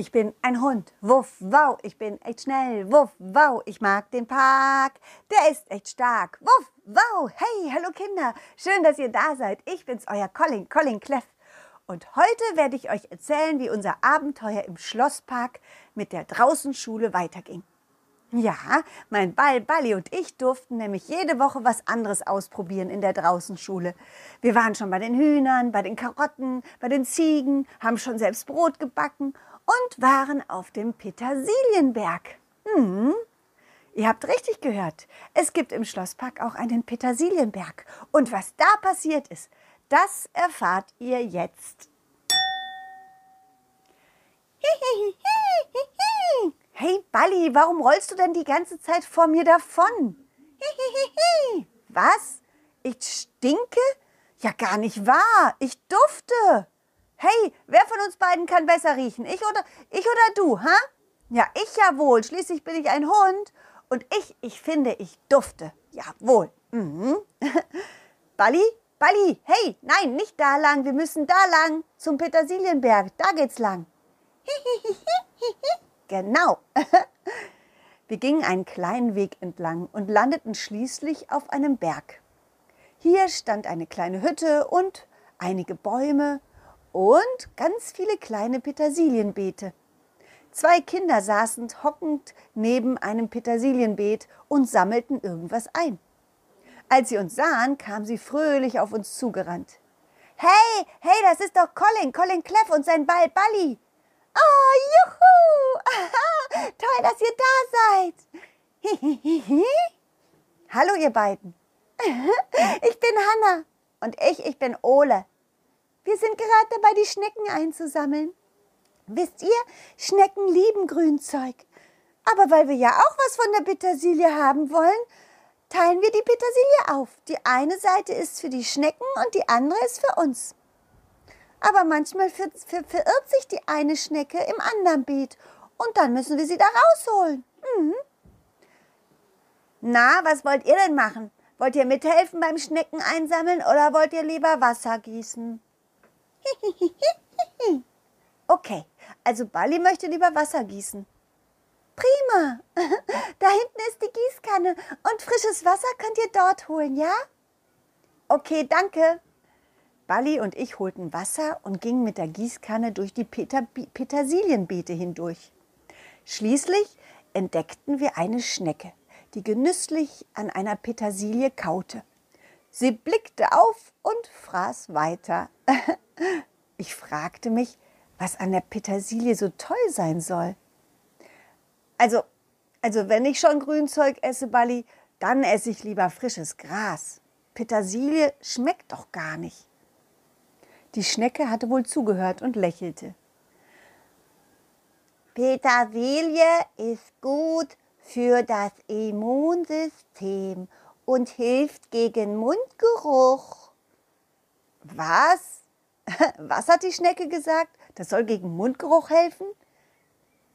Ich bin ein Hund. Wuff, wow, ich bin echt schnell. Wuff, wow, ich mag den Park. Der ist echt stark. Wuff, wow, hey, hallo Kinder. Schön, dass ihr da seid. Ich bin's, euer Colin, Colin Cleff. Und heute werde ich euch erzählen, wie unser Abenteuer im Schlosspark mit der Draußenschule weiterging. Ja, mein Ball, Balli und ich durften nämlich jede Woche was anderes ausprobieren in der Draußenschule. Wir waren schon bei den Hühnern, bei den Karotten, bei den Ziegen, haben schon selbst Brot gebacken und waren auf dem Petersilienberg. Hm. Ihr habt richtig gehört. Es gibt im Schlosspark auch einen Petersilienberg. Und was da passiert ist, das erfahrt ihr jetzt. Hey Balli, warum rollst du denn die ganze Zeit vor mir davon? Was? Ich stinke? Ja, gar nicht wahr. Ich dufte. Hey, wer von uns beiden kann besser riechen? Ich oder ich oder du, ha? Ja, ich ja wohl. Schließlich bin ich ein Hund und ich, ich finde, ich dufte. Jawohl. Mhm. Balli, Balli, hey, nein, nicht da lang. Wir müssen da lang zum Petersilienberg. Da geht's lang. Genau. Wir gingen einen kleinen Weg entlang und landeten schließlich auf einem Berg. Hier stand eine kleine Hütte und einige Bäume und ganz viele kleine Petersilienbeete. Zwei Kinder saßen hockend neben einem Petersilienbeet und sammelten irgendwas ein. Als sie uns sahen, kamen sie fröhlich auf uns zugerannt. Hey, hey, das ist doch Colin, Colin Cleff und sein Ball Balli. Oh, juhu! Toll, dass ihr da seid. Hallo, ihr beiden. Ich bin Hanna und ich, ich bin Ole. Wir sind gerade dabei, die Schnecken einzusammeln. Wisst ihr, Schnecken lieben Grünzeug. Aber weil wir ja auch was von der Petersilie haben wollen, teilen wir die Petersilie auf. Die eine Seite ist für die Schnecken und die andere ist für uns. Aber manchmal ver ver verirrt sich die eine Schnecke im anderen Beet und dann müssen wir sie da rausholen. Mhm. Na, was wollt ihr denn machen? Wollt ihr mithelfen beim Schnecken einsammeln oder wollt ihr lieber Wasser gießen? okay, also Bali möchte lieber Wasser gießen. Prima. Da hinten ist die Gießkanne und frisches Wasser könnt ihr dort holen, ja? Okay, danke. Balli und ich holten Wasser und gingen mit der Gießkanne durch die Peter Petersilienbeete hindurch. Schließlich entdeckten wir eine Schnecke, die genüsslich an einer Petersilie kaute. Sie blickte auf und fraß weiter. Ich fragte mich, was an der Petersilie so toll sein soll. Also, also wenn ich schon Grünzeug esse, Balli, dann esse ich lieber frisches Gras. Petersilie schmeckt doch gar nicht. Die Schnecke hatte wohl zugehört und lächelte. Petersilie ist gut für das Immunsystem und hilft gegen Mundgeruch. Was? Was hat die Schnecke gesagt? Das soll gegen Mundgeruch helfen?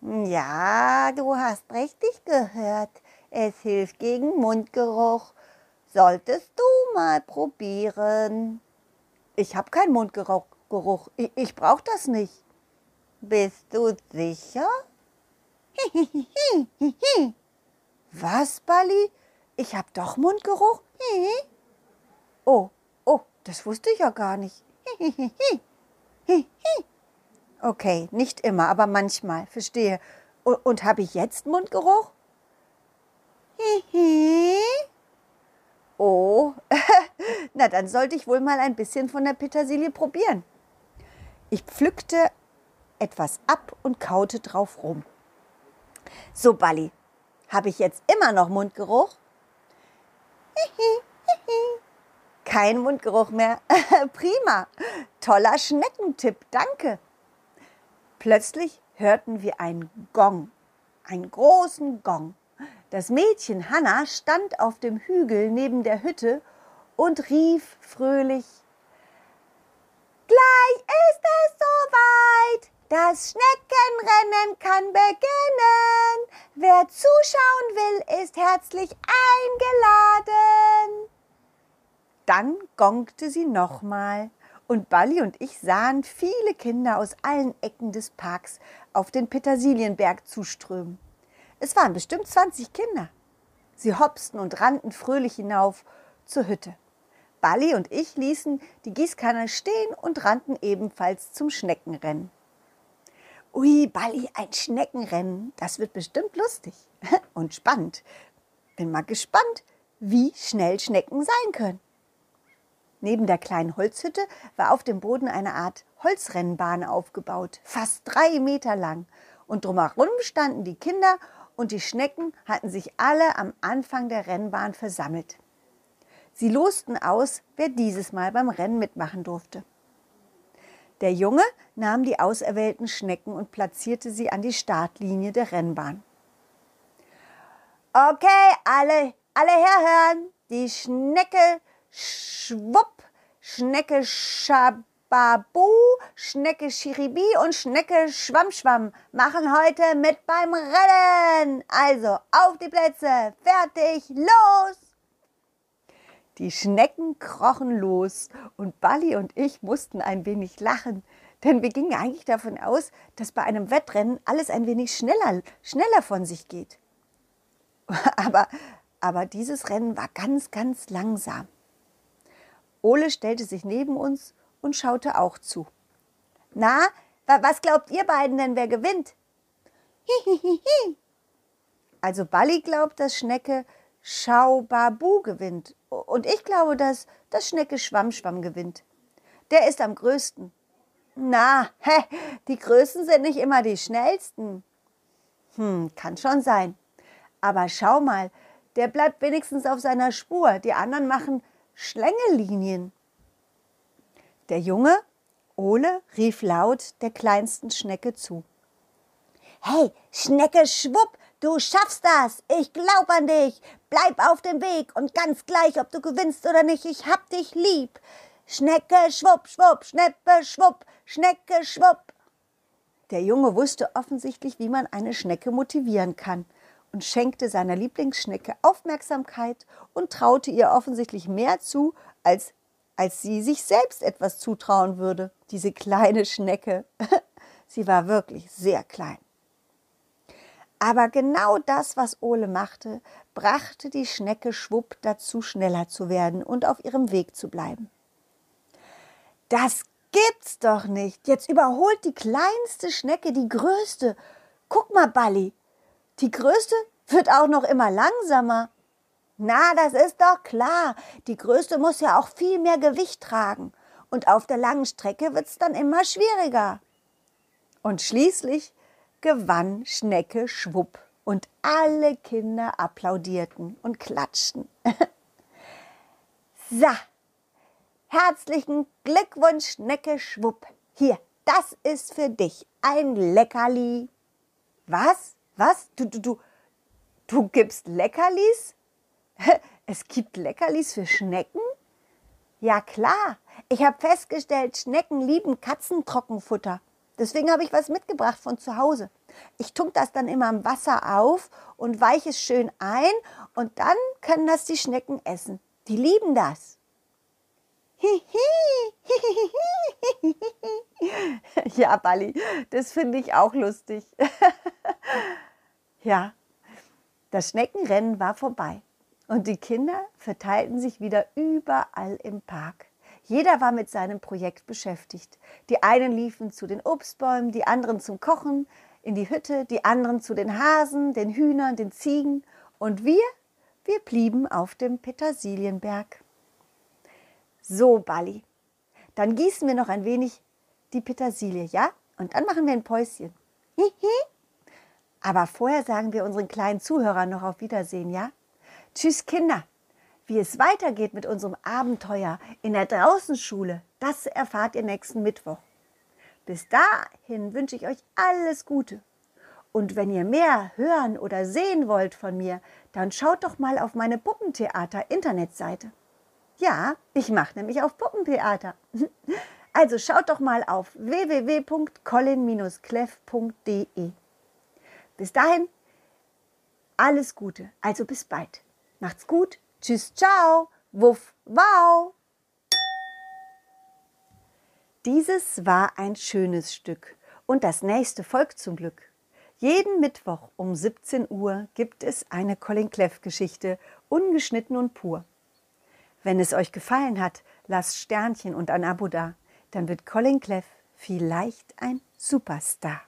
Ja, du hast richtig gehört. Es hilft gegen Mundgeruch. Solltest du mal probieren. Ich habe keinen Mundgeruch. Ich, ich brauche das nicht. Bist du sicher? Was, Bali? Ich habe doch Mundgeruch? Oh, oh, das wusste ich ja gar nicht. Okay, nicht immer, aber manchmal, verstehe. Und, habe ich jetzt Mundgeruch? Oh, na dann sollte ich wohl mal ein bisschen von der Petersilie probieren. Ich pflückte etwas ab und kaute drauf rum. So, Balli, habe ich jetzt immer noch Mundgeruch? Kein Mundgeruch mehr. Prima. Toller Schneckentipp, danke. Plötzlich hörten wir einen Gong, einen großen Gong. Das Mädchen Hanna stand auf dem Hügel neben der Hütte und rief fröhlich Gleich ist es soweit, das Schneckenrennen kann beginnen. Wer zuschauen will, ist herzlich eingeladen. Dann gongte sie nochmal Und Balli und ich sahen viele Kinder aus allen Ecken des Parks auf den Petersilienberg zuströmen. Es waren bestimmt 20 Kinder. Sie hopsten und rannten fröhlich hinauf zur Hütte. Balli und ich ließen die Gießkanne stehen und rannten ebenfalls zum Schneckenrennen. Ui, Balli, ein Schneckenrennen, das wird bestimmt lustig und spannend. Bin mal gespannt, wie schnell Schnecken sein können. Neben der kleinen Holzhütte war auf dem Boden eine Art Holzrennbahn aufgebaut, fast drei Meter lang. Und drumherum standen die Kinder und die Schnecken hatten sich alle am Anfang der Rennbahn versammelt. Sie losten aus, wer dieses Mal beim Rennen mitmachen durfte. Der Junge nahm die auserwählten Schnecken und platzierte sie an die Startlinie der Rennbahn. Okay, alle, alle herhören. Die Schnecke Schwupp, Schnecke Schababu, Schnecke Schiribi und Schnecke Schwammschwamm machen heute mit beim Rennen. Also auf die Plätze, fertig, los! Die Schnecken krochen los und Balli und ich mussten ein wenig lachen, denn wir gingen eigentlich davon aus, dass bei einem Wettrennen alles ein wenig schneller, schneller von sich geht. Aber, aber dieses Rennen war ganz, ganz langsam. Ole stellte sich neben uns und schaute auch zu. Na, was glaubt ihr beiden denn, wer gewinnt? Hihihihi. Also Balli glaubt, dass Schnecke Schaubabu gewinnt. Und ich glaube, dass das Schnecke Schwammschwamm gewinnt. Der ist am größten. Na, hä, die Größten sind nicht immer die schnellsten. Hm, kann schon sein. Aber schau mal, der bleibt wenigstens auf seiner Spur. Die anderen machen Schlängelinien. Der Junge, Ole, rief laut der kleinsten Schnecke zu. Hey, Schnecke, schwupp, Du schaffst das. Ich glaub an dich. Bleib auf dem Weg und ganz gleich, ob du gewinnst oder nicht, ich hab dich lieb. Schnecke, schwupp, schwupp, Schneppe, schwupp, Schnecke, schwupp. Der Junge wusste offensichtlich, wie man eine Schnecke motivieren kann und schenkte seiner Lieblingsschnecke Aufmerksamkeit und traute ihr offensichtlich mehr zu, als, als sie sich selbst etwas zutrauen würde, diese kleine Schnecke. sie war wirklich sehr klein. Aber genau das, was Ole machte, brachte die Schnecke Schwupp dazu, schneller zu werden und auf ihrem Weg zu bleiben. Das gibt's doch nicht. Jetzt überholt die kleinste Schnecke die größte. Guck mal, Balli. Die größte wird auch noch immer langsamer. Na, das ist doch klar. Die größte muss ja auch viel mehr Gewicht tragen. Und auf der langen Strecke wird's dann immer schwieriger. Und schließlich gewann Schnecke Schwupp und alle Kinder applaudierten und klatschten. so, herzlichen Glückwunsch, Schnecke Schwupp. Hier, das ist für dich ein Leckerli. Was? Was? Du, du, du, du gibst Leckerlis? Es gibt Leckerlis für Schnecken? Ja klar, ich habe festgestellt, Schnecken lieben Katzentrockenfutter. Deswegen habe ich was mitgebracht von zu Hause. Ich tunk das dann immer im Wasser auf und weiche es schön ein und dann können das die Schnecken essen. Die lieben das. ja, Balli, das finde ich auch lustig. ja, das Schneckenrennen war vorbei und die Kinder verteilten sich wieder überall im Park. Jeder war mit seinem Projekt beschäftigt. Die einen liefen zu den Obstbäumen, die anderen zum Kochen, in die Hütte, die anderen zu den Hasen, den Hühnern, den Ziegen und wir, wir blieben auf dem Petersilienberg. So, Balli, dann gießen wir noch ein wenig die Petersilie, ja? Und dann machen wir ein Päuschen. Aber vorher sagen wir unseren kleinen Zuhörern noch auf Wiedersehen, ja? Tschüss, Kinder. Wie es weitergeht mit unserem Abenteuer in der Draußenschule, das erfahrt ihr nächsten Mittwoch. Bis dahin wünsche ich euch alles Gute. Und wenn ihr mehr hören oder sehen wollt von mir, dann schaut doch mal auf meine Puppentheater-Internetseite. Ja, ich mache nämlich auf Puppentheater. Also schaut doch mal auf www.colin-cleff.de. Bis dahin, alles Gute. Also bis bald. Macht's gut. Tschüss, ciao, wuff, wow. Dieses war ein schönes Stück und das nächste folgt zum Glück. Jeden Mittwoch um 17 Uhr gibt es eine Colin Cleff Geschichte, ungeschnitten und pur. Wenn es euch gefallen hat, lasst Sternchen und ein Abo da, dann wird Colin Cleff vielleicht ein Superstar.